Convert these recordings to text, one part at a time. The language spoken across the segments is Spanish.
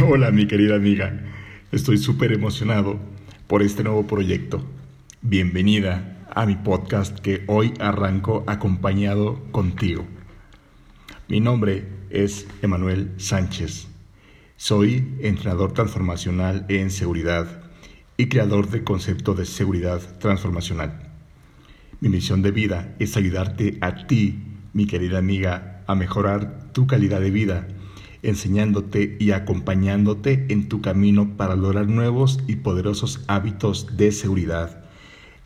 Hola mi querida amiga, estoy súper emocionado por este nuevo proyecto. Bienvenida a mi podcast que hoy arranco acompañado contigo. Mi nombre es Emanuel Sánchez. Soy entrenador transformacional en seguridad y creador del concepto de seguridad transformacional. Mi misión de vida es ayudarte a ti, mi querida amiga, a mejorar tu calidad de vida enseñándote y acompañándote en tu camino para lograr nuevos y poderosos hábitos de seguridad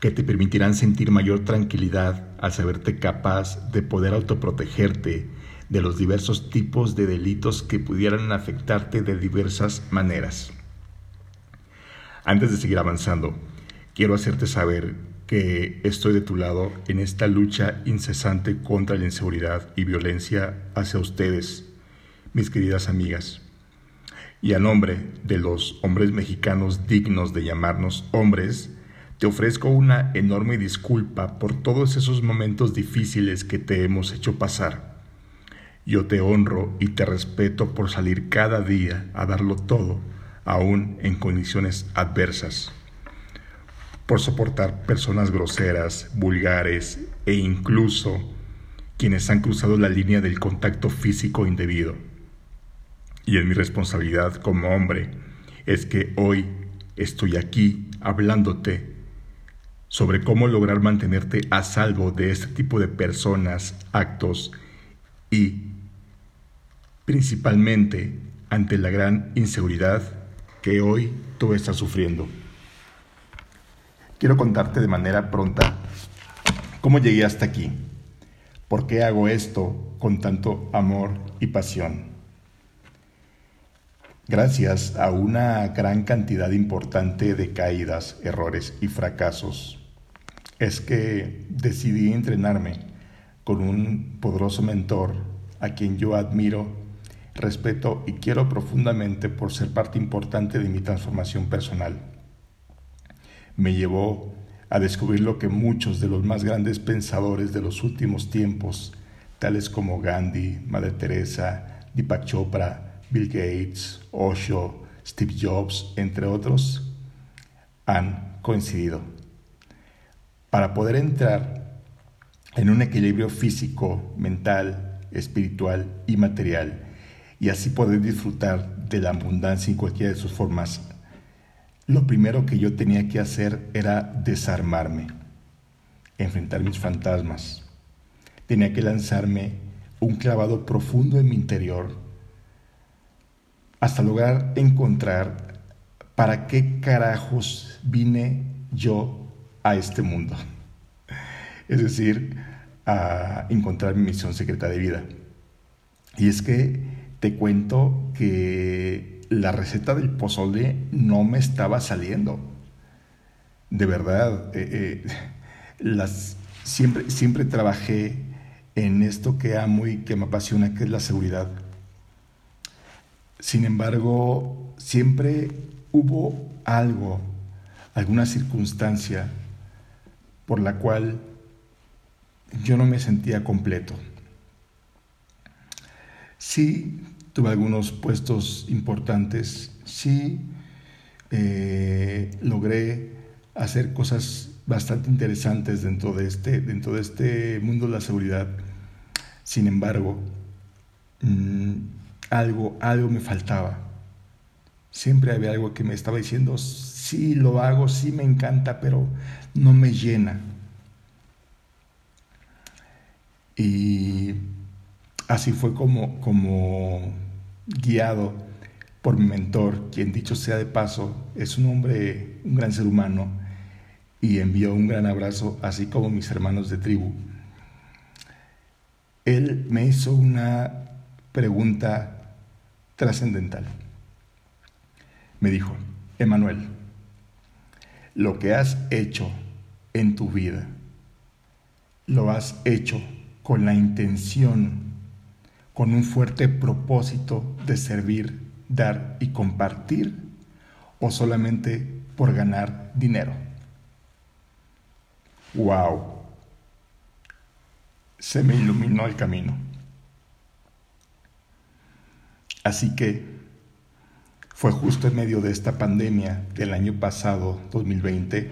que te permitirán sentir mayor tranquilidad al saberte capaz de poder autoprotegerte de los diversos tipos de delitos que pudieran afectarte de diversas maneras. Antes de seguir avanzando, quiero hacerte saber que estoy de tu lado en esta lucha incesante contra la inseguridad y violencia hacia ustedes mis queridas amigas. Y a nombre de los hombres mexicanos dignos de llamarnos hombres, te ofrezco una enorme disculpa por todos esos momentos difíciles que te hemos hecho pasar. Yo te honro y te respeto por salir cada día a darlo todo, aún en condiciones adversas. Por soportar personas groseras, vulgares e incluso quienes han cruzado la línea del contacto físico indebido y en mi responsabilidad como hombre es que hoy estoy aquí hablándote sobre cómo lograr mantenerte a salvo de este tipo de personas, actos y principalmente ante la gran inseguridad que hoy tú estás sufriendo. Quiero contarte de manera pronta cómo llegué hasta aquí, por qué hago esto con tanto amor y pasión. Gracias a una gran cantidad importante de caídas, errores y fracasos, es que decidí entrenarme con un poderoso mentor a quien yo admiro, respeto y quiero profundamente por ser parte importante de mi transformación personal. Me llevó a descubrir lo que muchos de los más grandes pensadores de los últimos tiempos, tales como Gandhi, Madre Teresa, Deepak Chopra, Bill Gates, Osho, Steve Jobs, entre otros, han coincidido. Para poder entrar en un equilibrio físico, mental, espiritual y material, y así poder disfrutar de la abundancia en cualquiera de sus formas, lo primero que yo tenía que hacer era desarmarme, enfrentar mis fantasmas. Tenía que lanzarme un clavado profundo en mi interior hasta lograr encontrar para qué carajos vine yo a este mundo. Es decir, a encontrar mi misión secreta de vida. Y es que te cuento que la receta del pozole no me estaba saliendo. De verdad, eh, eh, siempre, siempre trabajé en esto que amo y que me apasiona, que es la seguridad. Sin embargo, siempre hubo algo, alguna circunstancia por la cual yo no me sentía completo. Sí, tuve algunos puestos importantes, sí, eh, logré hacer cosas bastante interesantes dentro de, este, dentro de este mundo de la seguridad. Sin embargo, mm, algo, algo me faltaba. Siempre había algo que me estaba diciendo, sí lo hago, sí me encanta, pero no me llena. Y así fue como, como guiado por mi mentor, quien dicho sea de paso, es un hombre, un gran ser humano, y envió un gran abrazo, así como mis hermanos de tribu. Él me hizo una pregunta trascendental. Me dijo, Emanuel, lo que has hecho en tu vida, lo has hecho con la intención, con un fuerte propósito de servir, dar y compartir, o solamente por ganar dinero. ¡Wow! Se me iluminó el camino. Así que Fue justo en medio de esta pandemia del año pasado, 2020,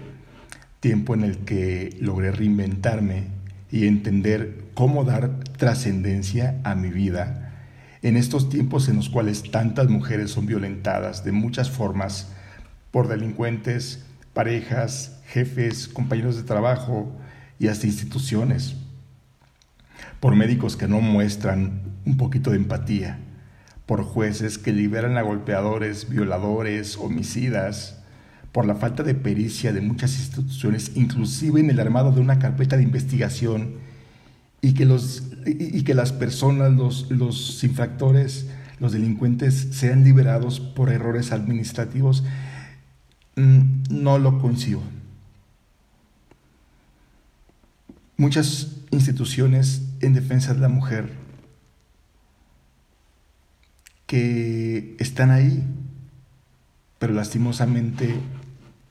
tiempo en el que logré reinventarme y entender cómo dar trascendencia a mi vida. En estos tiempos en los cuales tantas mujeres son violentadas de muchas formas por delincuentes, parejas, jefes, compañeros de trabajo y hasta instituciones, por médicos que no muestran un poquito de empatía, por jueces que liberan a golpeadores, violadores, homicidas, por la falta de pericia de muchas instituciones, inclusive en el armado de una carpeta de investigación, y que, los, y que las personas, los, los infractores, los delincuentes sean liberados por errores administrativos, mm, no lo coincido. Muchas instituciones en defensa de la mujer que están ahí, pero lastimosamente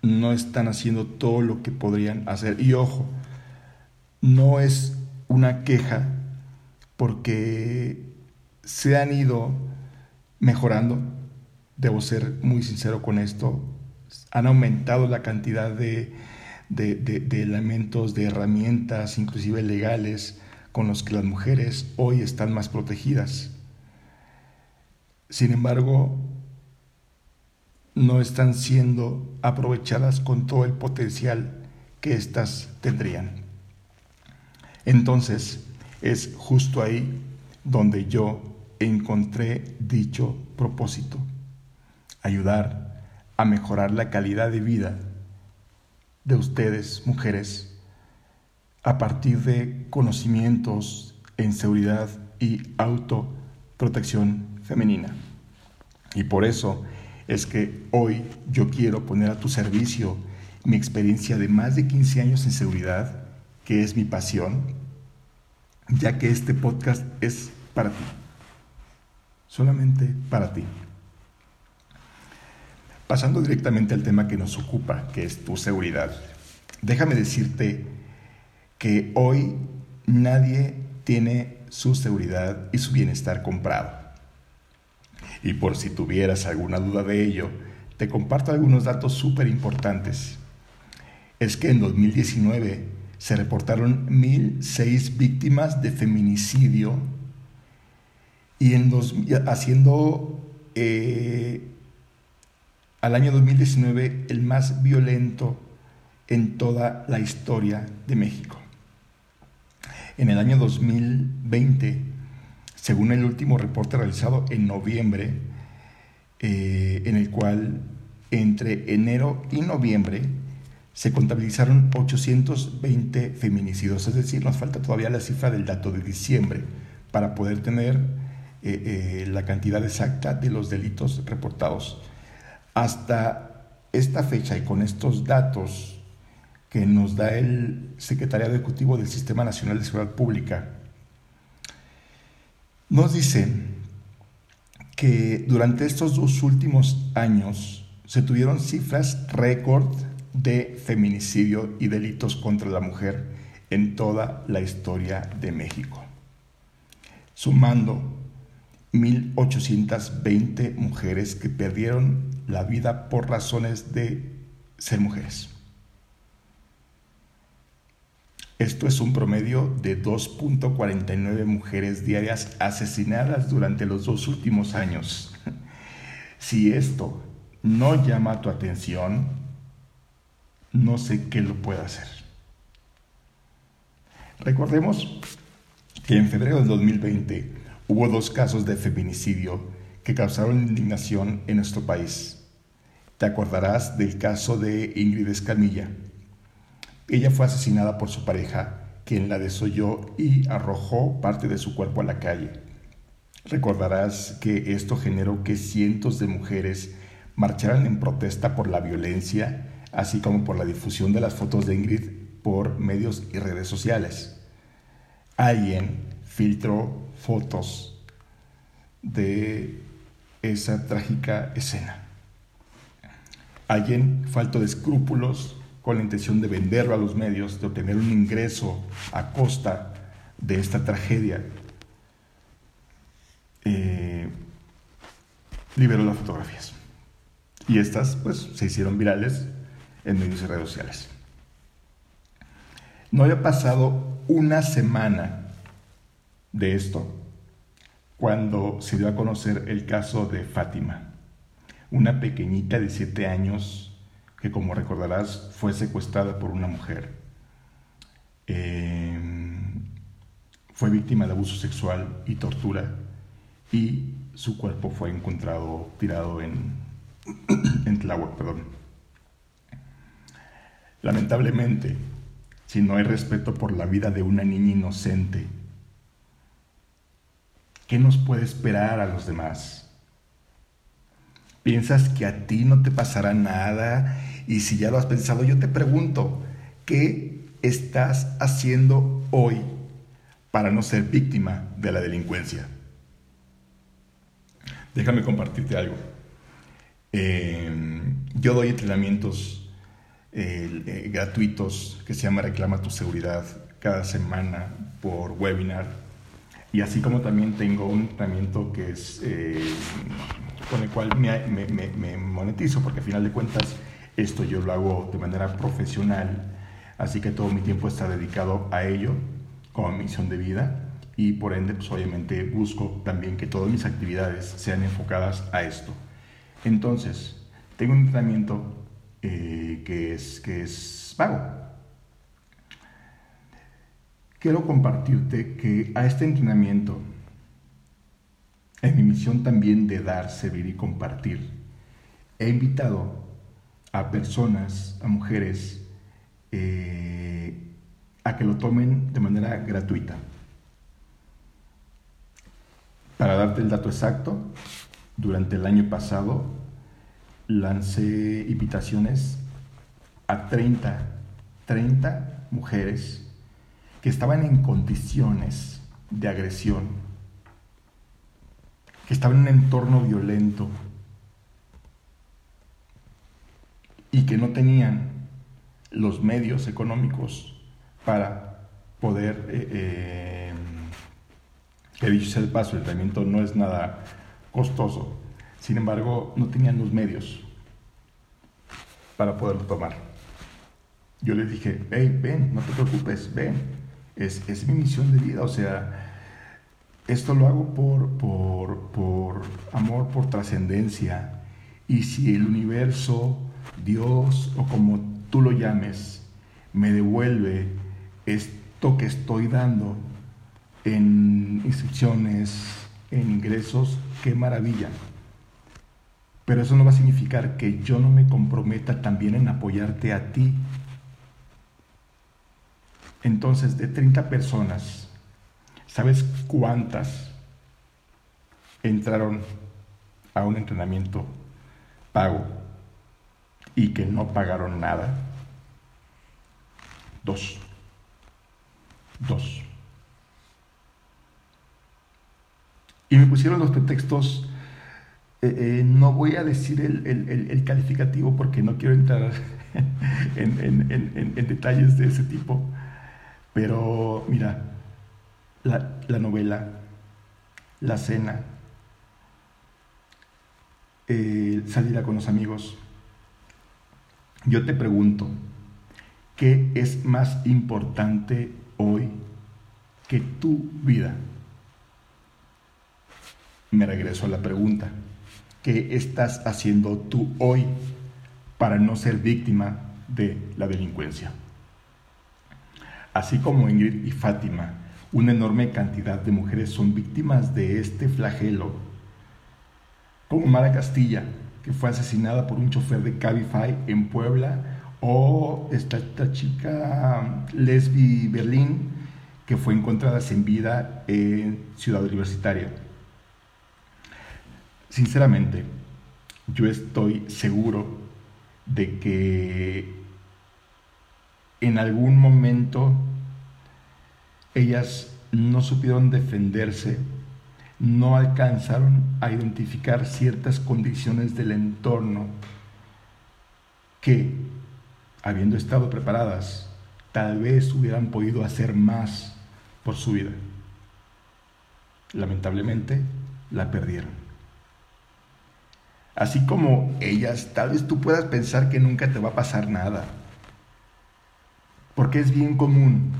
no están haciendo todo lo que podrían hacer. Y ojo, no es una queja porque se han ido mejorando, debo ser muy sincero con esto, han aumentado la cantidad de, de, elementos, de herramientas, inclusive legales, con los que las mujeres hoy están más protegidas. Sin embargo, no están siendo aprovechadas con todo el potencial que éstas tendrían. Entonces, es justo ahí donde yo encontré dicho propósito, ayudar a mejorar la calidad de vida de ustedes, mujeres, a partir de conocimientos en seguridad y autoprotección femenina. Y por eso es que hoy yo quiero poner a tu servicio mi experiencia de más de 15 años en seguridad, que es mi pasión, ya que este podcast es para ti, solamente para ti. Pasando directamente al tema que nos ocupa, que es tu seguridad, déjame decirte que hoy nadie tiene su seguridad y su bienestar comprado. Y por si tuvieras alguna duda de ello, te comparto algunos datos súper importantes. Es que en 2019 se reportaron 1.006 víctimas de feminicidio y en dos, haciendo eh, al año 2019 el más violento en toda la historia de México. En el año 2020 según el último reporte realizado en noviembre, eh, en el cual entre enero y noviembre se contabilizaron 820 feminicidios, es decir, nos falta todavía la cifra del dato de diciembre para poder tener eh, eh, la cantidad exacta de los delitos reportados. Hasta esta fecha y con estos datos que nos da el Secretariado Ejecutivo del Sistema Nacional de Seguridad Pública, nos dicen que durante estos dos últimos años se tuvieron cifras récord de feminicidio y delitos contra la mujer en toda la historia de México, sumando 1.820 mujeres que perdieron la vida por razones de ser mujeres. Esto es un promedio de 2.49 mujeres diarias asesinadas durante los dos últimos años. Si esto no llama tu atención, no sé qué lo pueda hacer. Recordemos que en febrero del 2020 hubo dos casos de feminicidio que causaron indignación en nuestro país. Te acordarás del caso de Ingrid Escamilla ella fue asesinada por su pareja, quien la desoyó y arrojó parte de su cuerpo a la calle. Recordarás que esto generó que cientos de mujeres marcharan en protesta por la violencia, así como por la difusión de las fotos de Ingrid por medios y redes sociales. Alguien filtró fotos de esa trágica escena. Alguien falto de escrúpulos con la intención de venderlo a los medios, de obtener un ingreso a costa de esta tragedia, eh, liberó las fotografías. Y estas pues se hicieron virales en medios y redes sociales. No había pasado una semana de esto cuando se dio a conocer el caso de Fátima, una pequeñita de 7 años que como recordarás fue secuestrada por una mujer. Em, fue víctima de abuso sexual y tortura y su cuerpo fue encontrado tirado en, en perdón. Lamentablemente, si no hay respeto por la vida de una niña inocente, ¿qué nos puede esperar a los demás? ¿Piensas que a ti no te pasará nada? Y si ya lo has pensado, yo te pregunto, ¿qué estás haciendo hoy para no ser víctima de la delincuencia? Déjame compartirte algo. Eh, yo doy entrenamientos eh, gratuitos que se llama Reclama tu Seguridad cada semana por webinar. Y así como también tengo un entrenamiento que es eh, con el cual me, monetizo, porque al final de cuentas esto yo lo hago de manera profesional, así que todo mi tiempo está dedicado a ello como misión de vida y por ende pues obviamente busco también que todas mis actividades sean enfocadas a esto. Entonces, tengo un entrenamiento eh, que, es, que es pago. Quiero compartirte que a este entrenamiento, en mi misión también de dar, servir y compartir, he invitado a personas, a mujeres, eh, a que lo tomen de manera gratuita. Para darte el dato exacto, durante el año pasado lancé invitaciones a 30, 30 mujeres que estaban en condiciones de agresión, que estaban en un entorno violento y que no tenían los medios económicos para poder, eh, eh, que dicho sea el paso, el tratamiento no es nada costoso, sin embargo, no tenían los medios para poderlo tomar. Yo les dije, hey, ven, no te preocupes, ven, es, es mi misión de vida, o sea, esto lo hago por, por, por amor, por trascendencia. Y si el universo, Dios o como tú lo llames, me devuelve esto que estoy dando en inscripciones, en ingresos, qué maravilla. Pero eso no va a significar que yo no me comprometa también en apoyarte a ti. Entonces, de 30 personas, ¿sabes cuántas entraron a un entrenamiento pago y que no pagaron nada? Dos. Dos. Y me pusieron los pretextos eh, eh, no voy a decir el, calificativo porque no quiero entrar en, detalles de ese tipo, pero mira, la, novela, la cena, eh, salir con los amigos. Yo te pregunto, ¿qué es más importante hoy que tu vida? Me regreso a la pregunta. ¿Qué estás haciendo tú hoy para no ser víctima de la delincuencia? Así como Ingrid y Fátima, una enorme cantidad de mujeres son víctimas de este flagelo, como Mara Castilla, que fue asesinada por un chofer de Cabify en Puebla, o esta, chica Lesbi Berlín, que fue encontrada sin vida en Ciudad Universitaria. Sinceramente, yo estoy seguro de que en algún momento ellas no supieron defenderse, no alcanzaron a identificar ciertas condiciones del entorno que, habiendo estado preparadas, tal vez hubieran podido hacer más por su vida. Lamentablemente, la perdieron. Así como ellas, tal vez tú puedas pensar que nunca te va a pasar nada. Porque es bien común.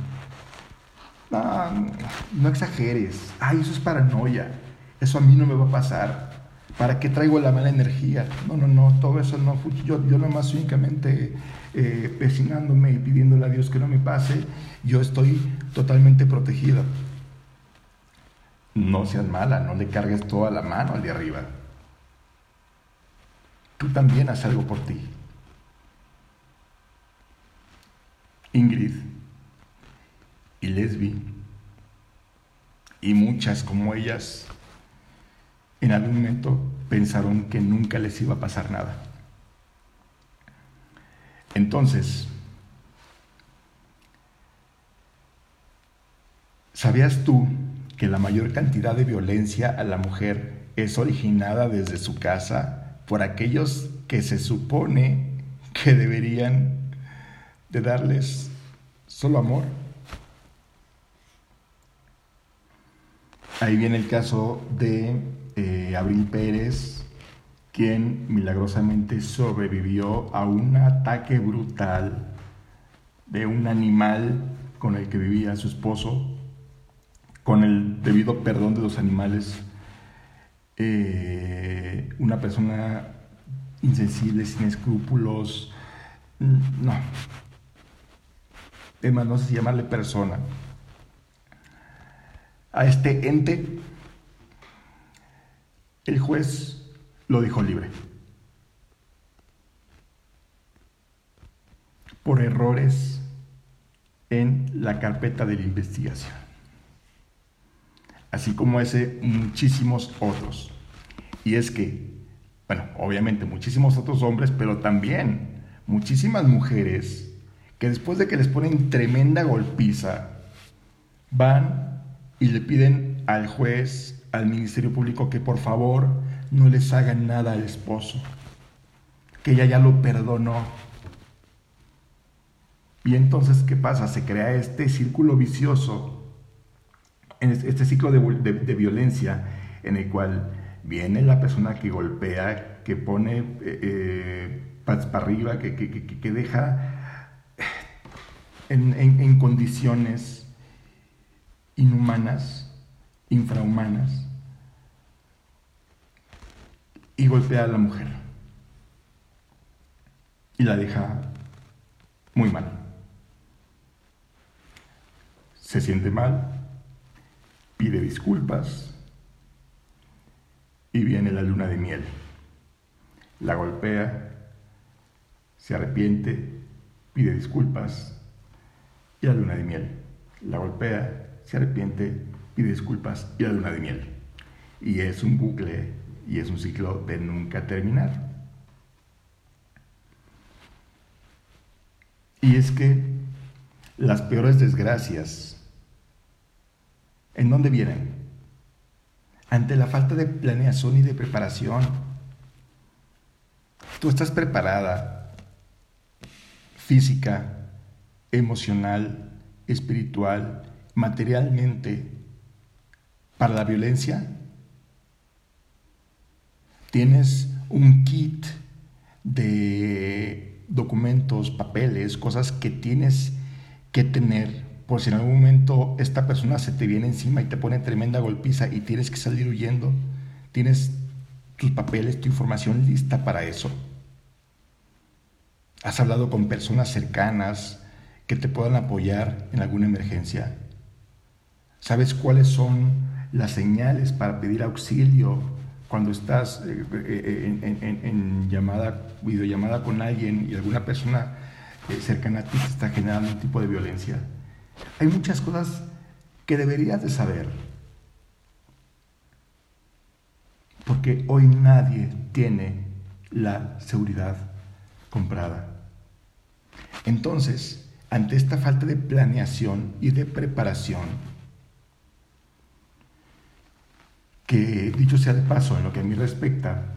No, no exageres. Ay, eso es paranoia. Eso a mí no me va a pasar. ¿Para qué traigo la mala energía? No, no, no, todo eso no. Yo, yo nomás únicamente eh, y pidiéndole a Dios que no me pase. Yo estoy totalmente protegido. No seas mala, no le cargues toda la mano al de arriba. Tú también haz algo por ti. Ingrid y Lesbi y muchas como ellas en algún momento pensaron que nunca les iba a pasar nada. Entonces, ¿sabías tú que la mayor cantidad de violencia a la mujer es originada desde su casa por aquellos que se supone que deberían de darles solo amor? Ahí viene el caso de eh, Abril Pérez, quien milagrosamente sobrevivió a un ataque brutal de un animal con el que vivía su esposo, con el debido perdón de los animales, eh, una persona insensible, sin escrúpulos, no, es más, no sé si llamarle persona, a este ente el juez lo dejó libre. Por errores en la carpeta de la investigación. Así como ese, muchísimos otros. Y es que, bueno, obviamente muchísimos otros hombres, pero también muchísimas mujeres que después de que les ponen tremenda golpiza, van y le piden al juez al Ministerio Público que por favor no les hagan nada al esposo, que ella ya lo perdonó. Y entonces, ¿qué pasa? Se crea este círculo vicioso, este ciclo de, violencia en el cual viene la persona que golpea, que pone eh, eh para arriba, que, deja en, en condiciones inhumanas infrahumanas y golpea a la mujer y la deja muy mal. Se siente mal, pide disculpas y viene la luna de miel. La golpea, se arrepiente, pide disculpas y la luna de miel. La golpea, se arrepiente, pide disculpas y la luna de miel. Y es un bucle y es un ciclo de nunca terminar. Y es que las peores desgracias, ¿en dónde vienen? Ante la falta de planeación y de preparación. Tú estás preparada física, emocional, espiritual, materialmente para la violencia? ¿Tienes un kit de documentos, papeles, cosas que tienes que tener por si en algún momento esta persona se te viene encima y te pone tremenda golpiza y tienes que salir huyendo? ¿Tienes tus papeles, tu información lista para eso? ¿Has hablado con personas cercanas que te puedan apoyar en alguna emergencia? ¿Sabes cuáles son las señales para pedir auxilio cuando estás eh, eh, eh, en, llamada, videollamada con alguien y alguna persona cercana a ti está generando un tipo de violencia. Hay muchas cosas que deberías de saber. Porque hoy nadie tiene la seguridad comprada. Entonces, ante esta falta de planeación y de preparación, que dicho sea de paso, en lo que a mí respecta,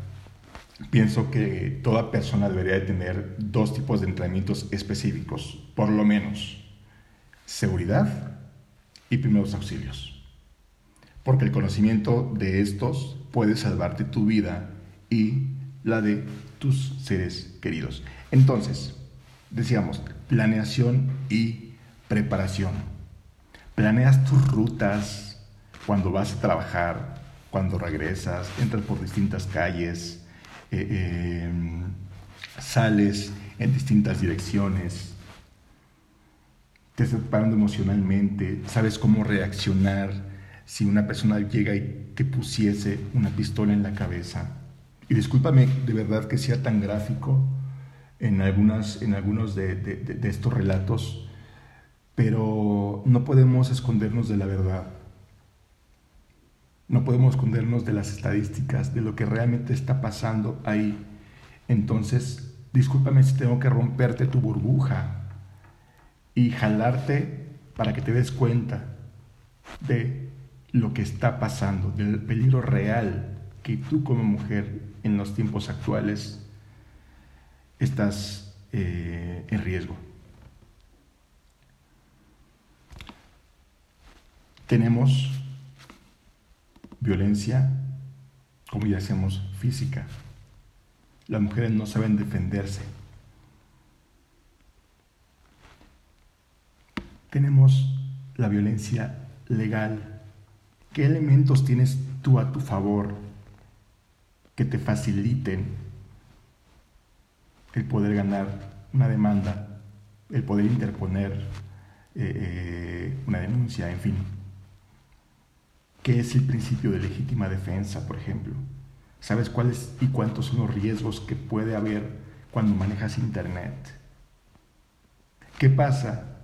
pienso que toda persona debería de tener dos tipos de entrenamientos específicos, por lo menos, seguridad y primeros auxilios. Porque el conocimiento de estos puede salvarte tu vida y la de tus seres queridos. Entonces, decíamos, planeación y preparación. Planeas tus rutas cuando vas a trabajar, cuando regresas, entras por distintas calles, eh, em, sales en distintas direcciones, te estás preparando emocionalmente, sabes cómo reaccionar si una persona llega y te pusiese una pistola en la cabeza. Y discúlpame de verdad que sea tan gráfico en, algunas, en algunos de, de estos relatos, pero no podemos escondernos de la verdad. No podemos escondernos de las estadísticas, de lo que realmente está pasando ahí. Entonces, discúlpame si tengo que romperte tu burbuja y jalarte para que te des cuenta de lo que está pasando, del peligro real que tú como mujer en los tiempos actuales estás eh, en riesgo. Tenemos violencia, como ya decíamos, física. Las mujeres no saben defenderse. tenemos la violencia legal. ¿Qué elementos tienes tú a tu favor que te faciliten el poder ganar una demanda, el poder interponer eh, eh, una denuncia, en fin? ¿Qué es el principio de legítima defensa, por ejemplo? ¿Sabes cuáles y cuántos son los riesgos que puede haber cuando manejas Internet? ¿Qué pasa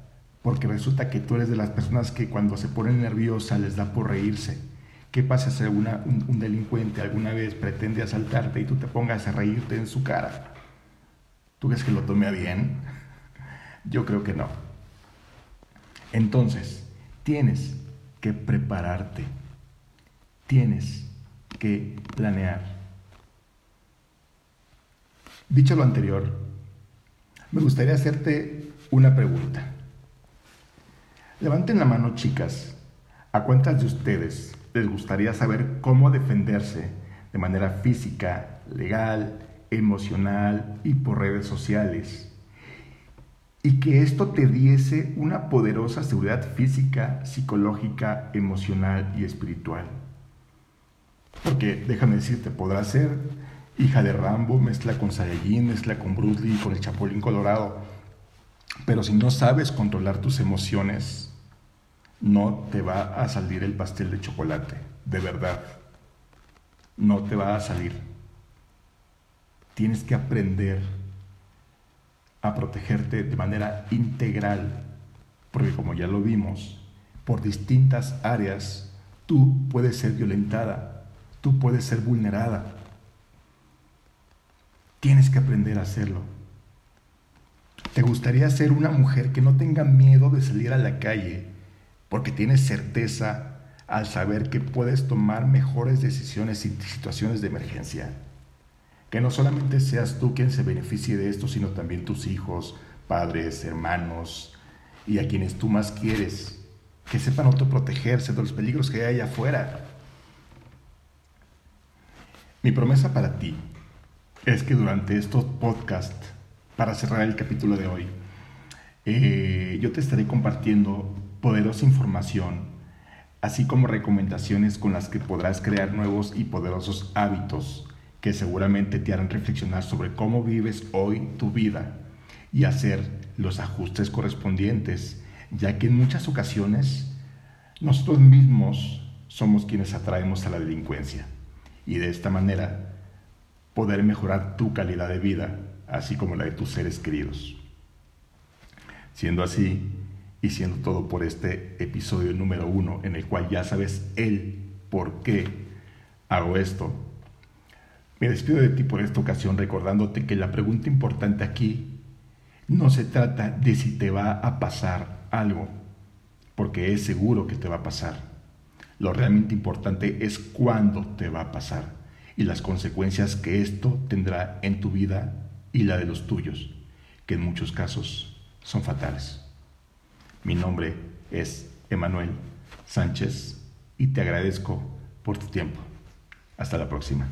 porque resulta que tú eres de las personas que cuando se ponen nerviosa les da por reírse. ¿Qué pasa si un, un, delincuente alguna vez pretende asaltarte y tú te pongas a reírte en su cara? ¿Tú crees que lo tome bien? Yo creo que no. Entonces, tienes que prepararte, tienes que planear. Dicho lo anterior, me gustaría hacerte una pregunta. Levanten la mano, chicas. ¿A cuántas de ustedes les gustaría saber cómo defenderse de manera física, legal, emocional y por redes sociales? Y que esto te diese una poderosa seguridad física, psicológica, emocional y espiritual. Porque déjame decirte, podrás ser hija de Rambo, mezcla con Saiyajin, mezcla con Bruce Lee, con el Chapulín Colorado. Pero si no sabes controlar tus emociones, no te va a salir el pastel de chocolate, de verdad. No te va a salir. Tienes que aprender a protegerte de manera integral, porque como ya lo vimos, por distintas áreas tú puedes ser violentada, tú puedes ser vulnerada. Tienes que aprender a hacerlo. ¿Te gustaría ser una mujer que no tenga miedo de salir a la calle porque tienes certeza al saber que puedes tomar mejores decisiones en situaciones de emergencia. Que no solamente seas tú quien se beneficie de esto, sino también tus hijos, padres, hermanos y a quienes tú más quieres. Que sepan autoprotegerse de los peligros que hay allá afuera. Mi promesa para ti es que durante estos podcasts, para cerrar el capítulo de hoy, eh, yo te estaré compartiendo poderosa información, así como recomendaciones con las que podrás crear nuevos y poderosos hábitos que seguramente te harán reflexionar sobre cómo vives hoy tu vida y hacer los ajustes correspondientes, ya que en muchas ocasiones nosotros mismos somos quienes atraemos a la delincuencia y de esta manera poder mejorar tu calidad de vida, así como la de tus seres queridos. Siendo así, y siendo todo por este episodio número uno, en el cual ya sabes el por qué hago esto. Me despido de ti por esta ocasión recordándote que la pregunta importante aquí no se trata de si te va a pasar algo, porque es seguro que te va a pasar. Lo realmente importante es cuándo te va a pasar y las consecuencias que esto tendrá en tu vida y la de los tuyos, que en muchos casos son fatales. Mi nombre es Emanuel Sánchez y te agradezco por tu tiempo. Hasta la próxima.